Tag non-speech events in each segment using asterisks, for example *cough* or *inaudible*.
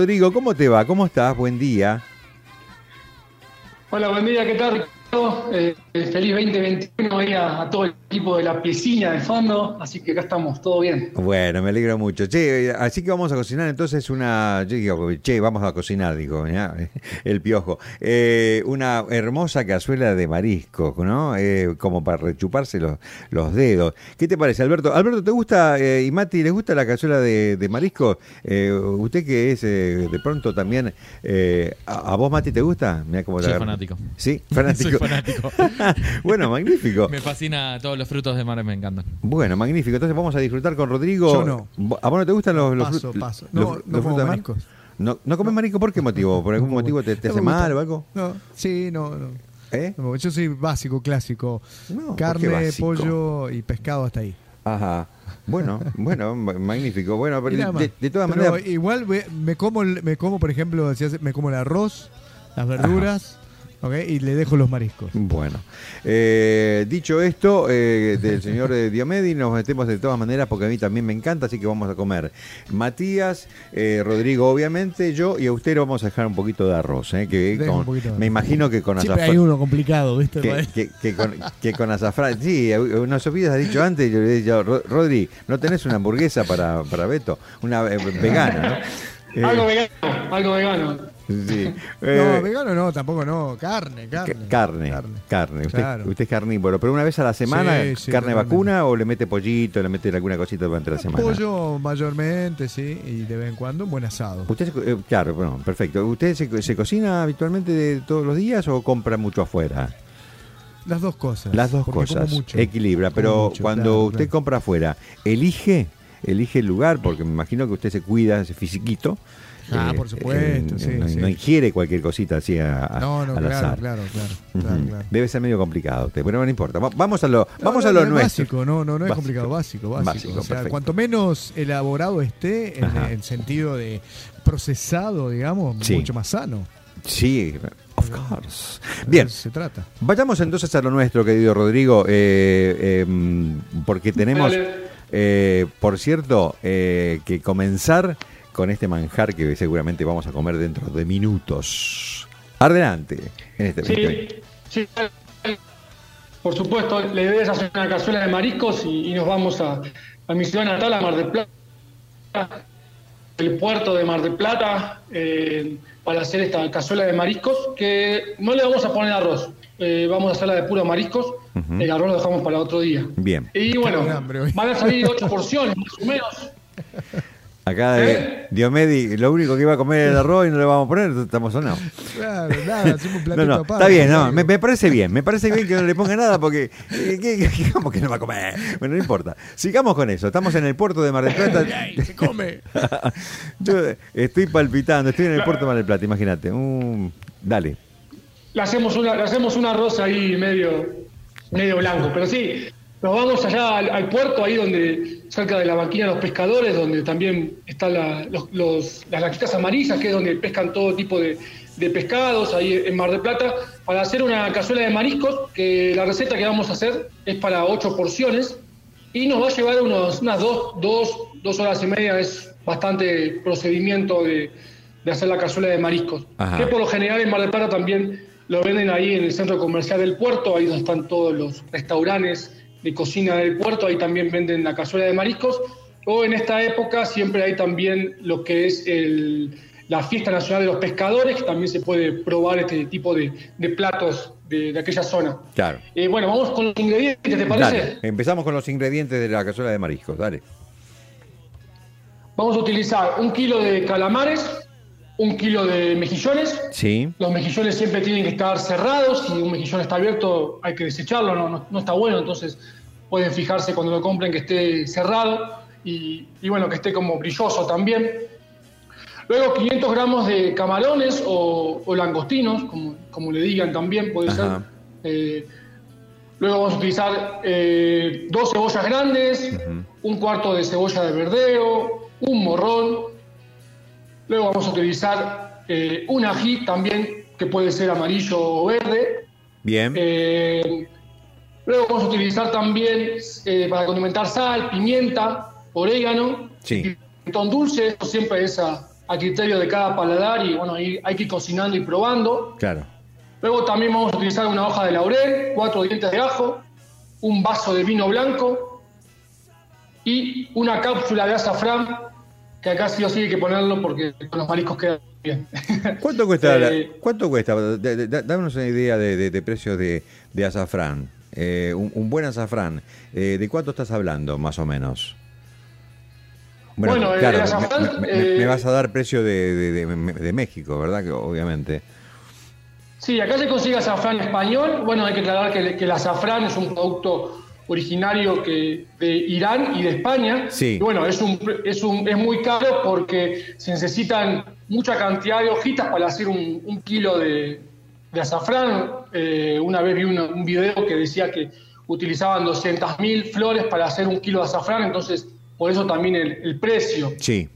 Rodrigo, ¿cómo te va? ¿Cómo estás? Buen día. Hola, buen día, ¿qué tal? Eh, feliz 2021 ahí a, a, todo el equipo de la piscina de fondo, así que acá estamos, todo bien. Bueno, me alegro mucho. Che, así que vamos a cocinar entonces una. Yo digo, che, vamos a cocinar, digo, ¿ya? *laughs* el piojo. Eh, una hermosa cazuela de marisco, ¿no? Eh, como para rechuparse los, los dedos. ¿Qué te parece, Alberto? Alberto, ¿te gusta, eh, y Mati, ¿les gusta la cazuela de, de marisco? usted que es de pronto también. A, a, vos, Mati, te gusta? Mirá cómo *laughs* Soy fanático. Sí, fanático. fanático. bueno, magnífico. Me fascina todos los frutos de mar, me encantan. Bueno, magnífico. Entonces vamos a disfrutar con Rodrigo. Yo no. ¿A vos no te gustan los, los paso, frutos? paso. No, los, no los como frutos de mar? mariscos. ¿No, ¿No comes marisco por qué motivo? ¿Por algún motivo te, te hace mal o algo? No, sí, no, no. ¿Eh? No, Yo soy básico, clásico. No, ¿por qué Carne, básico? pollo y pescado hasta ahí. Ajá. Bueno, *laughs* bueno, ma- magnífico. Bueno, pero de, de todas Pero maneras. igual me como, el- me como, por ejemplo, si hace- me como el arroz, las verduras, ¿ok? y le dejo los mariscos. Bueno, eh, dicho esto, eh, del *laughs* señor eh, Diomedi, nos metemos de todas maneras porque a mí también me encanta, así que vamos a comer. Matías, eh, Rodrigo, obviamente, yo y a usted le vamos a dejar un poquito de arroz, eh, que Deja con- un poquito de me imagino que con Siempre hay azafrán. uno complicado, ¿viste? Que, que- que con, que con azafrán. Sí, unos Sofías ha dicho antes, yo le he dicho, "Ro- Rodri, ¿no tenés una hamburguesa para, para Beto? Una eh, vegana, ¿no? Eh, Algo vegano, algo vegano. Sí. *laughs* No, Eh, vegano no, tampoco no. Carne, carne. Ca- Carne, carne. Usted, Claro. usted es carnívoro, pero una vez a la semana, Sí, sí, carne totalmente. vacuna o le mete pollito, le mete alguna cosita durante la semana. Pollo mayormente, sí, y de vez en cuando un buen asado. Usted, eh, claro, bueno, perfecto. ¿Usted se, se cocina habitualmente de todos los días o compra mucho afuera? Las dos cosas. Las dos cosas. mucho. Equilibra, pero mucho, cuando claro, usted claro. compra afuera, elige, elige el lugar, porque me imagino que usted se cuida ese fisiquito. Ah, por supuesto, sí, no, sí. no ingiere cualquier cosita así a, a- No, no, al claro, azar. claro, claro. Debe ser medio complicado pero no importa. Va- Vamos a lo, No, vamos no, a lo nuestro. Básico, no, no, no es Básico. complicado, básico, básico. Básico, o sea, perfecto. cuanto menos elaborado esté en Ajá. el sentido de procesado, digamos, Sí. mucho más sano. Sí, of course. Bien, se trata. vayamos entonces a lo nuestro, querido Rodrigo, eh, eh, porque tenemos, eh, por cierto, eh, que comenzar con este manjar que seguramente vamos a comer dentro de minutos. Adelante. En este Sí, sí. Por supuesto, la idea es hacer una cazuela de mariscos y, y nos vamos a, a mi ciudad natal, a Mar del Plata, el puerto de Mar del Plata, eh, para hacer esta cazuela de mariscos, que no le vamos a poner arroz, eh, vamos a hacerla de puro mariscos, el arroz lo dejamos para otro día. Bien. Y bueno, van a salir ocho porciones más o menos. Acá de ¿Eh? Diomedi, lo único que iba a comer era el arroz y no le vamos a poner, estamos sonados. Claro, nada, hacemos un platito No, no, aparte. está bien, no, me, me parece bien, me parece bien que no le ponga nada porque, eh, ¿qué- qué- ¿cómo que no va a comer? Bueno, no importa. Sigamos con eso, estamos en el puerto de Mar del Plata. Ey, se come. *laughs* Yo estoy palpitando, estoy en el puerto de Mar del Plata, imagínate. Dale. le hacemos una, le hacemos un arroz ahí medio, medio blanco. Pero sí, nos vamos allá al, al puerto, ahí donde, cerca de la banquina de los pescadores, donde también están la- los- los- las laquitas amarillas, que es donde pescan todo tipo de, de pescados, ahí en Mar del Plata, para hacer una cazuela de mariscos, que la receta que vamos a hacer es para ocho porciones. Y nos va a llevar unos, unas dos, dos, dos horas y media, es bastante procedimiento de, de hacer la cazuela de mariscos. Ajá. Que por lo general en Mar del Plata también lo venden ahí en el centro comercial del puerto, ahí donde están todos los restaurantes de cocina del puerto, ahí también venden la cazuela de mariscos. O en esta época siempre hay también lo que es el- la fiesta nacional de los pescadores, que también se puede probar este tipo de, de platos de, de aquella zona. Claro. Eh, bueno, vamos con los ingredientes, ¿te parece? Dale. Empezamos con los ingredientes de la cazuela de mariscos, dale. Vamos a utilizar un kilo de calamares, un kilo de mejillones, Sí. Los mejillones siempre tienen que estar cerrados. Si un mejillón está abierto, hay que desecharlo, no, no- no está bueno. Entonces, pueden fijarse cuando lo compren que esté cerrado y, y bueno, que esté como brilloso también. Luego, 500 gramos de camarones o, o langostinos, como, como le digan también, puede Ajá. ser. Eh, luego, vamos a utilizar eh, dos cebollas grandes, un cuarto de cebolla de verdeo, un morrón, Luego vamos a utilizar eh, un ají también, que puede ser amarillo o verde. Bien. Eh, luego vamos a utilizar también eh, para condimentar sal, pimienta, orégano, Sí. pimentón dulce, eso siempre es a, a criterio de cada paladar y bueno, ahí hay que ir cocinando y probando. Claro. Luego también vamos a utilizar una hoja de laurel, cuatro dientes de ajo, un vaso de vino blanco y una cápsula de azafrán, que acá sí o sí hay que ponerlo porque con los mariscos queda bien. ¿Cuánto cuesta? *laughs* la- Eh, ¿Cuánto cuesta? Danos una idea de, de, de precios de, de azafrán. Eh, un, un buen azafrán. Eh, ¿De cuánto estás hablando, más o menos? Bueno, claro, azafrán, me, me- me- eh, vas a dar precio de, de- de- de México, ¿verdad? Que obviamente. Sí, acá se consigue azafrán español. Bueno, hay que aclarar que, que el azafrán es un producto originario que, de Irán y de España. Sí. Y bueno, es, un, es, un, es muy caro porque se necesitan mucha cantidad de hojitas para hacer un, un kilo de, de azafrán. Eh, una vez vi una- un video que decía que utilizaban 200.000 flores para hacer un kilo de azafrán, entonces por eso también el, el precio. Sí.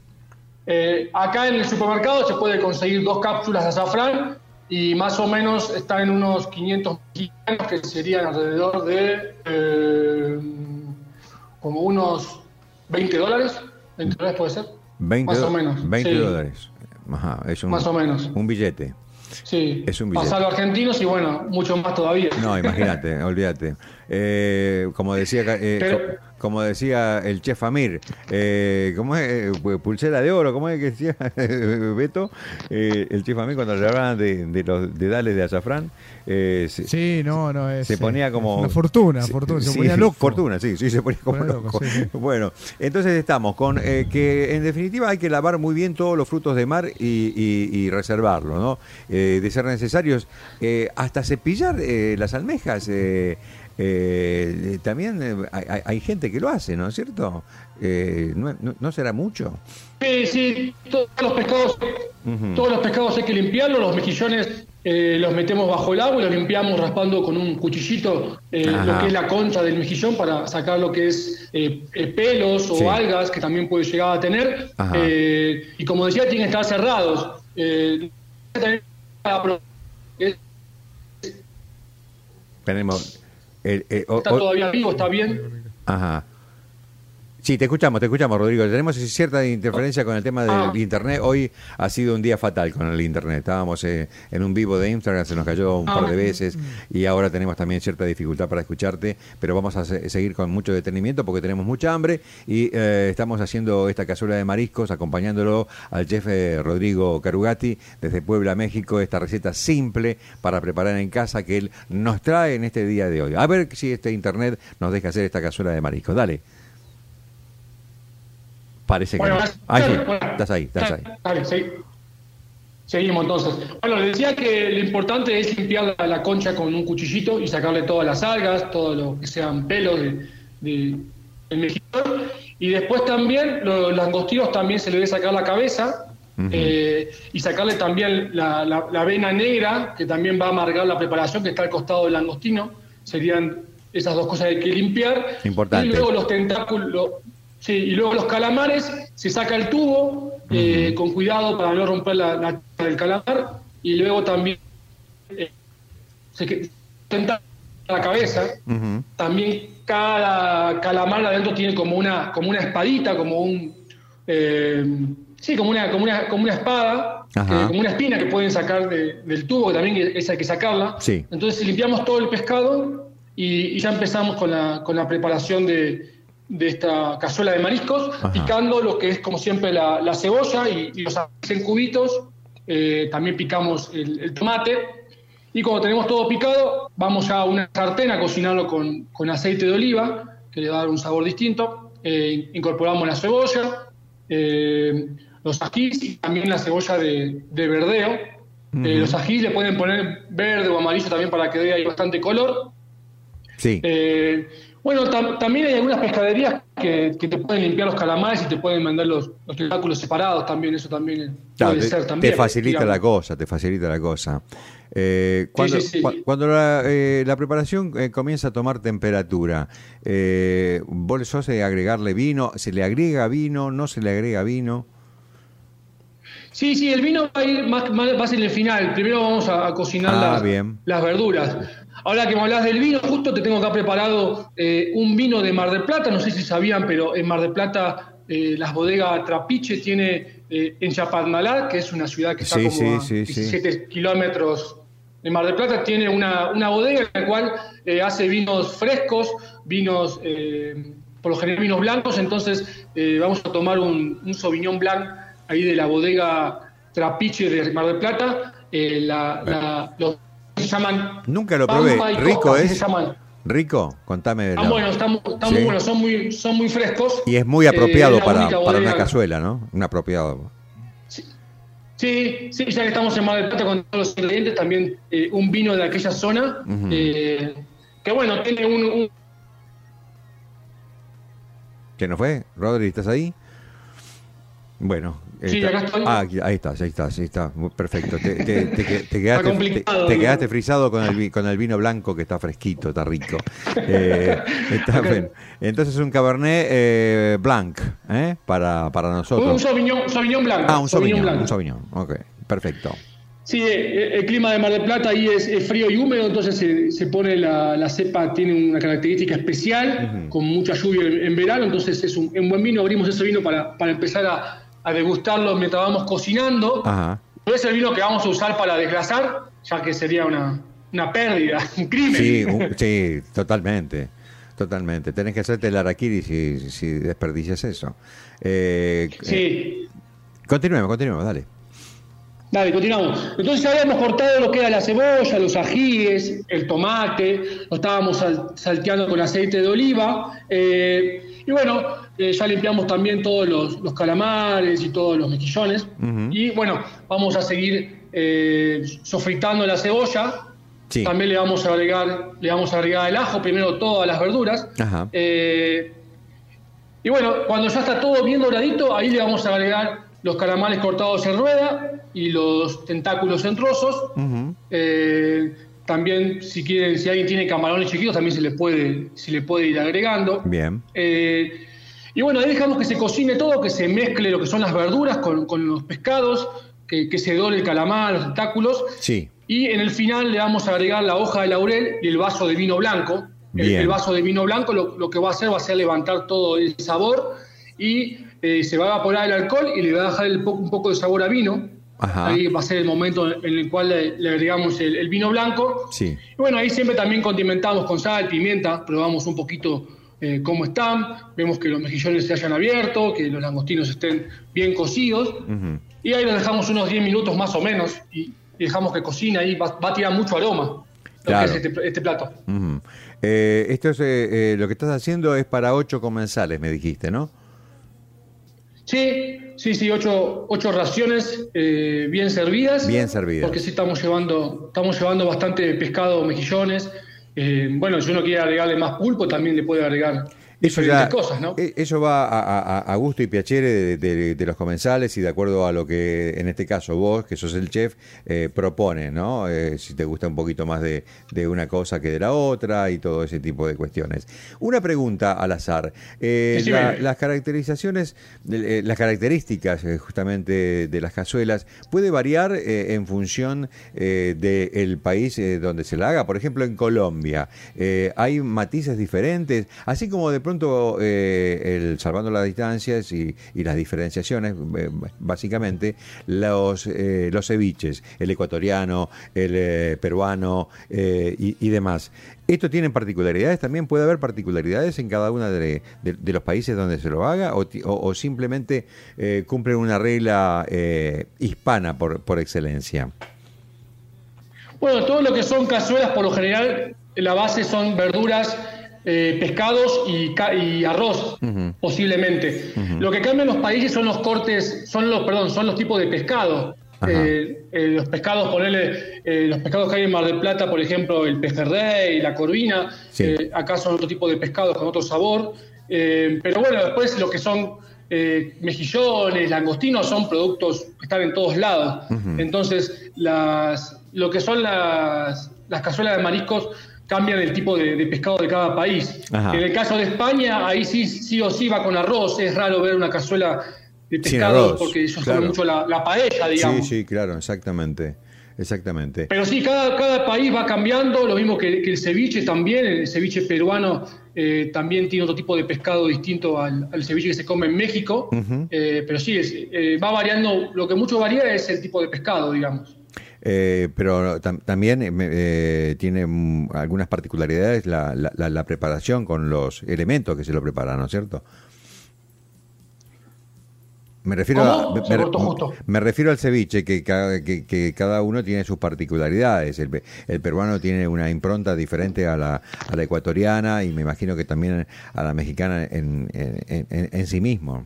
Eh, acá en el supermercado se puede conseguir dos cápsulas de azafrán y más o menos están en unos 500 mexicanos que serían alrededor de eh, como unos 20 dólares. 20 dólares puede ser. 20, Más o menos. 20 sí. dólares. Ajá, es un, Más o menos. Un billete. Sí. Es un billete. Pasarlo a argentinos y bueno, mucho más todavía. No, imagínate, *laughs* olvídate. Eh, como decía eh, Pero- como decía el chef Amir, eh, ¿cómo es? Eh, pu- pulsera de oro, ¿cómo es que decía *laughs* Beto? Eh, el chef Amir cuando le hablaban de, de los dedales de azafrán, eh, se, Sí, no, no, es. se ponía como... Una fortuna, fortuna, se sí, ponía loco. Fortuna, sí, sí, se ponía como Ponía loco. loco, sí, sí. *laughs* Bueno, entonces estamos con que en definitiva hay que lavar muy bien todos los frutos de mar y, y, y reservarlo, ¿no? De ser necesarios, hasta cepillar las almejas. Eh, también eh, hay, hay- gente que lo hace, ¿no es cierto? Eh, no, no- no será mucho? Sí, sí, todos los pescados, todos los pescados hay que limpiarlos, los mejillones eh, los metemos bajo el agua y los limpiamos raspando con un cuchillito eh, lo que es la concha del mejillón para sacar lo que es eh, pelos o Sí. algas que también puede llegar a tener. Y como decía, tienen que estar cerrados. Tenemos... el- eh, o- está todavía vivo, está bien. Ajá. Sí, te escuchamos, te escuchamos, Rodrigo. Tenemos cierta interferencia con el tema del Ah. internet. Hoy ha sido un día fatal con el internet. Estábamos eh, en un vivo de Instagram, se nos cayó un par de Ah. veces y ahora tenemos también cierta dificultad para escucharte, pero vamos a se- seguir con mucho detenimiento porque tenemos mucha hambre y eh, estamos haciendo esta cazuela de mariscos acompañándolo al chef eh, Rodrigo Carugati desde Puebla, México, esta receta simple para preparar en casa que él nos trae en este día de hoy. A ver si este internet nos deja hacer esta cazuela de mariscos. Dale. Parece que Bueno, no. Ahí sí, estás ahí, estás ahí. Dale, sí. Seguimos entonces. Bueno, le decía que lo importante es limpiar la, la concha con un cuchillito y sacarle todas las algas, todo lo que sean pelos de, de- del mejillón. Y después también, los langostinos también se le debe sacar la cabeza eh, y sacarle también la, la- la vena negra, que también va a amargar la preparación, que está al costado del langostino. Serían esas dos cosas que hay que limpiar. Importante. Y luego los tentáculos, sí, y luego los calamares, se saca el tubo eh, con cuidado para no romper la, la del calamar y luego también eh, se tenta la cabeza. También cada calamar adentro tiene como una como una espadita, como un eh, sí, como una como una como una espada, que- como una espina que pueden sacar de- del tubo, que también esa hay que sacarla. Sí. Entonces limpiamos todo el pescado y, y ya empezamos con la, con la preparación de, de esta cazuela de mariscos, Ajá. picando lo que es como siempre la, la cebolla y, y los en cubitos. Eh, también picamos el, el tomate. Y cuando tenemos todo picado, vamos ya a una sartén a cocinarlo con, con aceite de oliva, que le va a dar un sabor distinto. Eh, incorporamos la cebolla, eh, los ajís y también la cebolla de, de verdeo. Los ajís le pueden poner verde o amarillo también para que dé ahí bastante color. Sí. Bueno, tam- también hay algunas pescaderías que, que te pueden limpiar los calamares y te pueden mandar los, los tentáculos separados también, eso también Claro, puede te, ser te también. facilita digamos. la cosa, te facilita la cosa. Eh, cuando, sí, sí. cua- cuando la, eh, la preparación eh, comienza a tomar temperatura, eh, ¿vos sos de agregarle vino? ¿Se le agrega vino? ¿No se le agrega vino? Sí, sí, el vino va a ir más, más- a ser el final. Primero vamos a, a cocinar Ah, las, bien. las verduras. Ahora que me hablas del vino, justo te tengo acá preparado eh, un vino de Mar del Plata. No sé si sabían, pero en Mar del Plata eh, las bodegas Trapiche tiene eh, en Chapadmalal, que es una ciudad que está Sí, como sí, a sí, sí. 17 kilómetros de Mar del Plata, tiene una, una bodega en la cual eh, hace vinos frescos, vinos, eh, por lo general vinos blancos, entonces eh, vamos a tomar un, un Sauvignon Blanc ahí de la bodega Trapiche de Mar del Plata, la, la- los se llaman Nunca lo probé. Pampa y ¿Rico Coca, es? se llaman. Rico, contame. Están la- buenos, están, están Sí. muy buenos, son muy, son muy frescos. Y es muy Eh, apropiado es para, para una cazuela, ¿no? Un apropiado. Sí, sí, ya que estamos en Mar del Plata con todos los ingredientes, también eh, un vino de aquella zona, Ujú. eh, que bueno, tiene un, un- ¿Qué no fue? Rodri, ¿estás ahí? Bueno. Sí, está- acá estoy. Ah, aquí- ahí estás, ahí estás, ahí está. Perfecto. Te, te- te que- te quedaste, quedaste frisado con el, vi- con el vino blanco que está fresquito, está rico. Eh, *laughs* está bien. Entonces un Cabernet eh, Blanc, ¿eh? Para, para un, nosotros. Sauvignon, Sauvignon Blanc. ah, un Sauvignon, Blanc. un Sauvignon. Ok, perfecto. Sí, eh, el clima de Mar del Plata ahí es, es frío y húmedo, entonces se, se pone la, la cepa, tiene una característica especial, con mucha lluvia en, en verano, entonces es un, un buen vino, abrimos ese vino para, para empezar a, a degustarlo mientras vamos cocinando. Ajá. No es el vino que vamos a usar para desgrasar, ya que sería una, una pérdida, *laughs* un crimen. Sí, un- sí, totalmente. Totalmente. Tenés que hacerte el araquiri si, si desperdicias eso. Eh, eh, Sí. continuemos, continuemos, dale. Dale, continuamos. Entonces habíamos cortado lo que era la cebolla, los ajíes, el tomate, lo estábamos sal- salteando con aceite de oliva. eh, y bueno, eh, ya limpiamos también todos los, los calamares y todos los mejillones. Y bueno, vamos a seguir eh, sofritando la cebolla. Sí. También le vamos a agregar, le vamos a agregar el ajo, primero todas las verduras. Ajá. Eh, y bueno, cuando ya está todo bien doradito, ahí le vamos a agregar los calamares cortados en rueda y los tentáculos en trozos. También, si quieren, si alguien tiene camarones chiquitos, también se le puede, se le puede ir agregando. Bien. Eh, y bueno, ahí dejamos que se cocine todo, que se mezcle lo que son las verduras con, con los pescados, que, que se dore el calamar, los tentáculos. Sí. Y en el final le vamos a agregar la hoja de laurel y el vaso de vino blanco. El, vaso de vino blanco lo, lo que va a hacer va a ser levantar todo el sabor y eh, se va a evaporar el alcohol y le va a dejar el po- un poco de sabor a vino. Ajá. Ahí va a ser el momento en el cual le, le agregamos el, el vino blanco. Sí. Y bueno, ahí siempre también condimentamos con sal, pimienta, probamos un poquito eh, cómo están, vemos que los mejillones se hayan abierto, que los langostinos estén bien cocidos. Y ahí lo dejamos unos 10 minutos más o menos y, y dejamos que cocine ahí, va, va a tirar mucho aroma lo que es este, este plato. Eh, esto es, eh, eh, lo que estás haciendo es para ocho comensales, me dijiste, ¿no? Sí, sí, sí, ocho, ocho raciones eh, bien servidas. Bien servidas. Porque sí estamos llevando, estamos llevando bastante pescado, mejillones. Eh, bueno, si uno quiere agregarle más pulpo, también le puede agregar Eso ya, cosas, ¿no? eh, eso va a, a- a gusto y piacere de, de- de los comensales y de acuerdo a lo que, en este caso, vos, que sos el chef, eh, propones, ¿no? Eh, si te gusta un poquito más de, de una cosa que de la otra y todo ese tipo de cuestiones. Una pregunta al azar. Eh, la- las caracterizaciones, eh, las características justamente de las cazuelas, ¿puede variar en función del país donde se la haga? Por ejemplo, en Colombia, ¿hay matices diferentes? Así como de pronto, eh, el, salvando las distancias y, las diferenciaciones, eh, básicamente, los, eh, los ceviches, el ecuatoriano, el peruano y, demás. ¿Esto tiene particularidades? ¿También puede haber particularidades en cada uno de, los países donde se lo haga? ¿O, simplemente cumplen una regla hispana por, por excelencia? Bueno, todo lo que son cazuelas, por lo general, la base son verduras, eh, pescados y, arroz, posiblemente. Lo que cambian los países son los cortes, son los, perdón, son los tipos de pescado. Eh, eh, los pescados, ponerle, eh, los pescados que hay en Mar del Plata, por ejemplo, el pejerrey, la corvina, Sí. acá son otro tipo de pescados con otro sabor. Pero bueno, después lo que son mejillones, langostinos, son productos que están en todos lados. Entonces, las, lo que son las, las cazuelas de mariscos cambian el tipo de, de pescado de cada país. Ajá. En el caso de España, ahí sí, sí o sí va con arroz. Es raro ver una cazuela de pescado arroz, porque ellos claro. mucho la, la paella, digamos. Sí, sí, claro, exactamente. Exactamente. Pero sí, cada, cada país va cambiando, lo mismo que, que el ceviche también, el ceviche peruano eh, también tiene otro tipo de pescado distinto al, al ceviche que se come en México. Eh, pero sí, es, eh, va variando, lo que mucho varía es el tipo de pescado, digamos. Eh, pero tam- también eh, eh, tiene mm, algunas particularidades la, la- la- preparación con los elementos que se lo preparan, ¿no es cierto? Me refiero, a, me, refiero al ceviche, que cada, que, que cada uno tiene sus particularidades. El, el peruano tiene una impronta diferente a la, a la ecuatoriana y me imagino que también a la mexicana en, en- en- en sí mismo.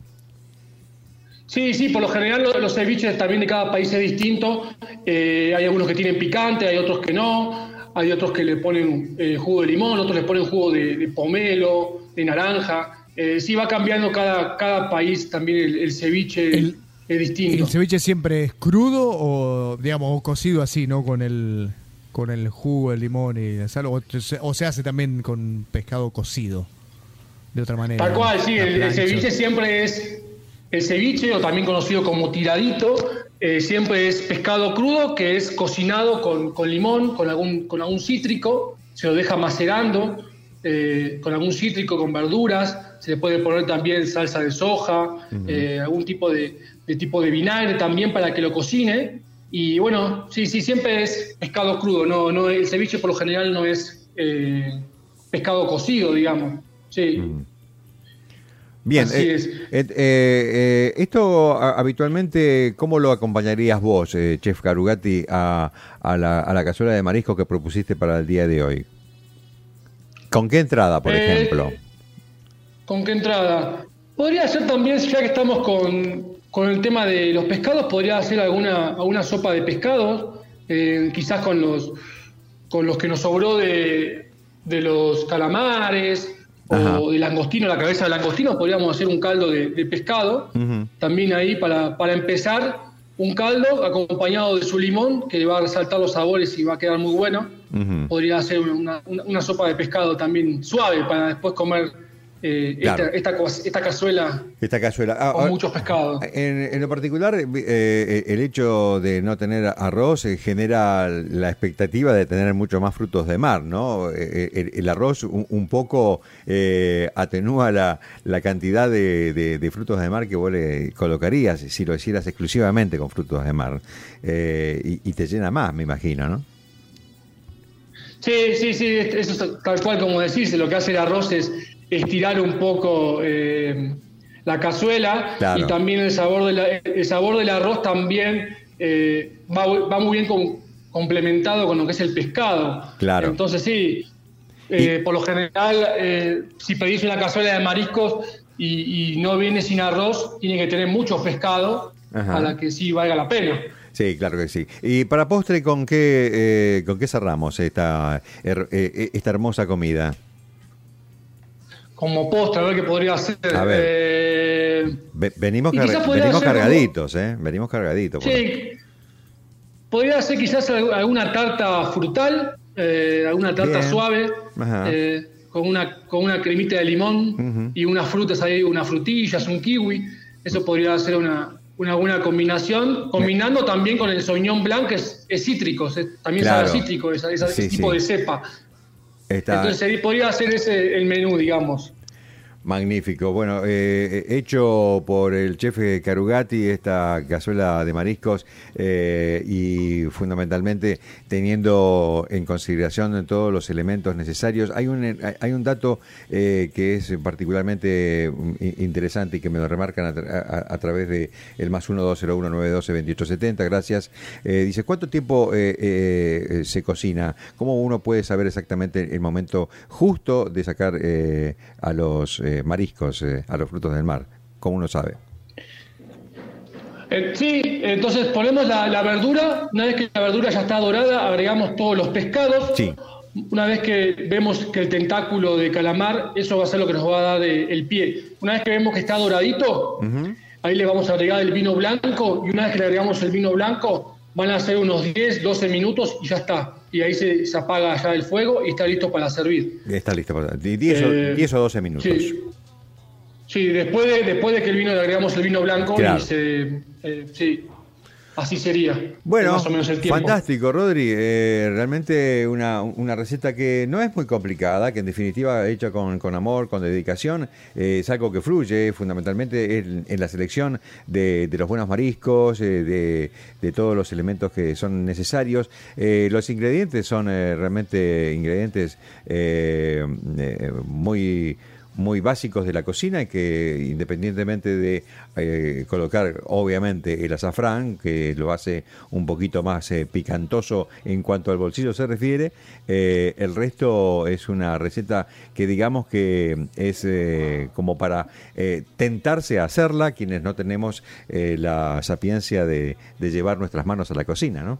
Sí, sí, por lo general lo- los ceviches también de cada país es distinto. Eh, hay algunos que tienen picante, hay otros que no. Hay otros que le ponen eh, jugo de limón, otros le ponen jugo de, de pomelo, de naranja. Eh, sí, va cambiando cada, cada país también el, el ceviche El- es distinto. ¿El ceviche siempre es crudo o, digamos, o cocido así, ¿no? Con el, con el jugo, el limón y la sal. O, se- o se hace también con pescado cocido, de otra manera. Tal cual, sí, el, el ceviche siempre es, el ceviche, o también conocido como tiradito, eh, siempre es pescado crudo que es cocinado con, con limón, con algún, con algún cítrico, se lo deja macerando, eh, con algún cítrico, con verduras, se le puede poner también salsa de soja, eh, algún tipo de, de tipo de vinagre también para que lo cocine. Y bueno, sí, sí, siempre es pescado crudo, no, no, el ceviche por lo general no es pescado cocido, digamos. Sí. Bien, Así eh, es. eh, eh, esto habitualmente, ¿cómo lo acompañarías vos, Chef Carugati, a, a la, a la cazuela de marisco que propusiste para el día de hoy? ¿Con qué entrada, por ejemplo? ¿Con qué entrada? Podría ser también, ya que estamos con, con el tema de los pescados, podría ser alguna, alguna sopa de pescados, eh, quizás con los, con los que nos sobró de, de los calamares Ajá. o de langostino, la cabeza de langostino, podríamos hacer un caldo de, de pescado. También ahí para, para empezar, un caldo acompañado de su limón, que va a resaltar los sabores y va a quedar muy bueno. Podría ser una, una- una sopa de pescado también suave para después comer eh, Claro. esta, esta, cazuela Esta cazuela. Ah, con ah, muchos pescados. En, en lo particular, eh, eh, el hecho de no tener arroz eh, genera la expectativa de tener mucho más frutos de mar, ¿no? El, el arroz un, un poco atenúa la, la cantidad de, de- de frutos de mar que vos le colocarías si lo hicieras exclusivamente con frutos de mar. Y, y te llena más, me imagino, ¿no? Sí, sí, sí, eso es tal cual como decís, lo que hace el arroz es estirar un poco eh, la cazuela Claro. y también el sabor, de la- el sabor del arroz también eh, va, va muy bien con- complementado con lo que es el pescado. Claro. Entonces sí, eh, por lo general, eh, si pedís una cazuela de mariscos y, y no viene sin arroz, tiene que tener mucho pescado Ajá. para que sí valga la pena. Sí, claro que sí. Y para postre, ¿con qué, eh, con qué cerramos esta, eh, esta hermosa comida? Como postre, a ver qué podría. A ver. Eh, Ve- venimos cargaditos, ¿eh? Venimos cargaditos. Sí. Podría ser quizás al- alguna tarta frutal, eh, alguna tarta Bien. suave, eh, con, una, con una cremita de limón y unas frutas ahí, unas frutillas, un kiwi. Eso podría ser una, una buena combinación, combinando también con el soñón blanc, que es, es cítrico, es- también Claro. sabe cítrico, esa- Sí, ese tipo sí. de cepa. Entonces sería- podría ser ese el menú, digamos. Magnífico. Bueno, eh, hecho por el chef Carugati esta cazuela de mariscos eh, y fundamentalmente teniendo en consideración todos los elementos necesarios. Hay un, hay un dato eh, que es particularmente mm, interesante y que me lo remarcan a, tra- a- a través de el más 1-201-912-2870. Gracias. Eh, dice, ¿cuánto tiempo eh, eh, se cocina? ¿Cómo uno puede saber exactamente el momento justo de sacar eh, a los eh, mariscos, eh, a los frutos del mar? ¿Cómo uno sabe? Eh, sí, entonces ponemos la, la verdura, una vez que la verdura ya está dorada, agregamos todos los pescados. Sí. Una vez que vemos que el tentáculo de calamar, eso va a ser lo que nos va a dar eh, el pie. Una vez que vemos que está doradito, ahí le vamos a agregar el vino blanco y una vez que le agregamos el vino blanco, van a ser unos 10, 12 minutos y ya está. Y ahí se, se apaga ya el fuego y está listo para servir. Está listo. para- 10 o, Eh, 10 o 12 minutos. Sí. Sí, después de, después de que el vino le agregamos el vino blanco Claro. y se. eh, sí. Así sería. Bueno, más o menos el tiempo. fantástico, Rodri. Eh, realmente una, una receta que no es muy complicada, que en definitiva hecha con, con amor, con dedicación, eh, es algo que fluye fundamentalmente en, en la selección de, de los buenos mariscos, eh, de, de todos los elementos que son necesarios. Los ingredientes son realmente ingredientes muy muy básicos de la cocina que independientemente de eh, colocar obviamente el azafrán, que lo hace un poquito más eh, picantoso en cuanto al bolsillo se refiere, eh, el resto es una receta que digamos que es eh, como para tentarse a hacerla quienes no tenemos la sapiencia de, de llevar nuestras manos a la cocina, ¿no?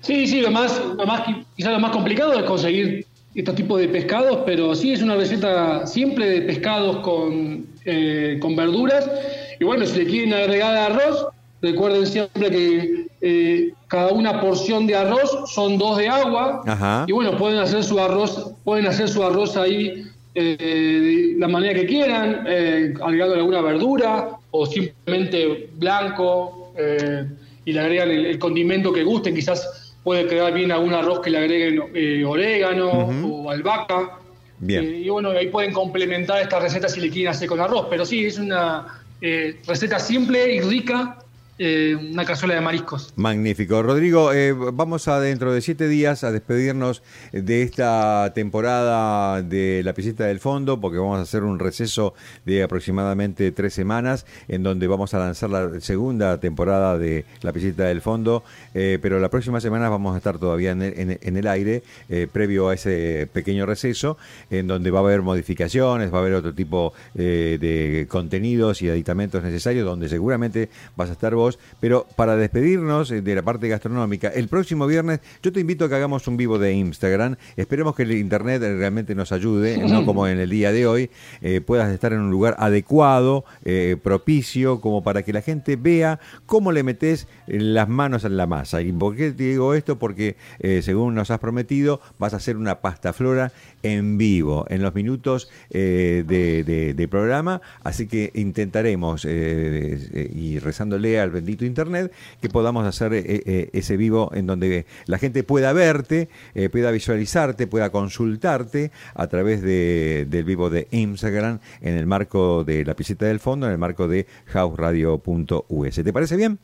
Sí, sí, lo más, lo más, quizás lo más complicado es conseguir estos tipos de pescados, pero sí es una receta siempre de pescados con, eh, con verduras. Y bueno, si le quieren agregar arroz, recuerden siempre que eh, cada una porción de arroz son dos de agua. Ajá. Y bueno, pueden hacer su arroz, pueden hacer su arroz ahí eh, de la manera que quieran, eh, agregando alguna verdura o simplemente blanco eh, y le agregan el, el condimento que gusten, quizás puede quedar bien algún arroz que le agreguen eh, orégano o albahaca. Bien. Eh, y bueno, ahí pueden complementar esta receta si le quieren hacer con arroz. Pero sí, es una eh, receta simple y rica, eh, una cazuela de mariscos. Magnífico. Rodrigo, eh, vamos a dentro de siete días a despedirnos de esta temporada de La Piscita del Fondo, porque vamos a hacer un receso de aproximadamente tres semanas, en donde vamos a lanzar la segunda temporada de La Piscita del Fondo, eh, pero la próxima semana vamos a estar todavía en el, en- en el aire, eh, previo a ese pequeño receso, en donde va a haber modificaciones, va a haber otro tipo de contenidos y aditamentos necesarios, donde seguramente vas a estar vos. Pero para despedirnos eh, de la parte gastronómica, el próximo viernes yo te invito a que hagamos un vivo de Instagram. Esperemos que el internet eh, realmente nos ayude, no *laughs* como en el día de hoy, eh, puedas estar en un lugar adecuado, eh, propicio, como para que la gente vea cómo le metes eh, las manos en la masa. ¿Y por qué te digo esto? Porque eh, según nos has prometido, vas a hacer una pasta flora en vivo, en los minutos eh, de, de- de programa. Así que intentaremos, eh, eh, y rezándole al bendito Internet, que podamos hacer eh, eh, ese vivo en donde la gente pueda verte, eh, pueda visualizarte, pueda consultarte a través de- del vivo de Instagram en el marco de la piscita del fondo, en el marco de houseradio.us. ¿Te parece bien?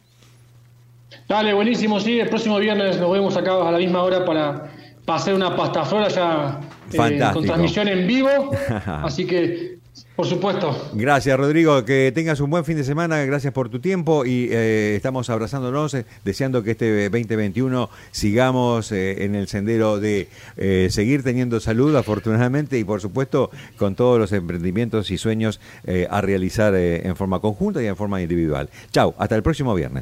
Dale, buenísimo, sí. El próximo viernes nos vemos acá a la misma hora para, para hacer una pasta flora ya eh, con transmisión en vivo. *laughs* Así que, por supuesto. Gracias, Rodrigo. Que tengas un buen fin de semana. Gracias por tu tiempo y eh, estamos abrazándonos, eh, deseando que este 2021 sigamos eh, en el sendero de eh, seguir teniendo salud, afortunadamente, y por supuesto con todos los emprendimientos y sueños a realizar en forma conjunta y en forma individual. Chau, hasta el próximo viernes.